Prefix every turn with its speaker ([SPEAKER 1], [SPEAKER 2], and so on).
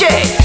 [SPEAKER 1] DJ.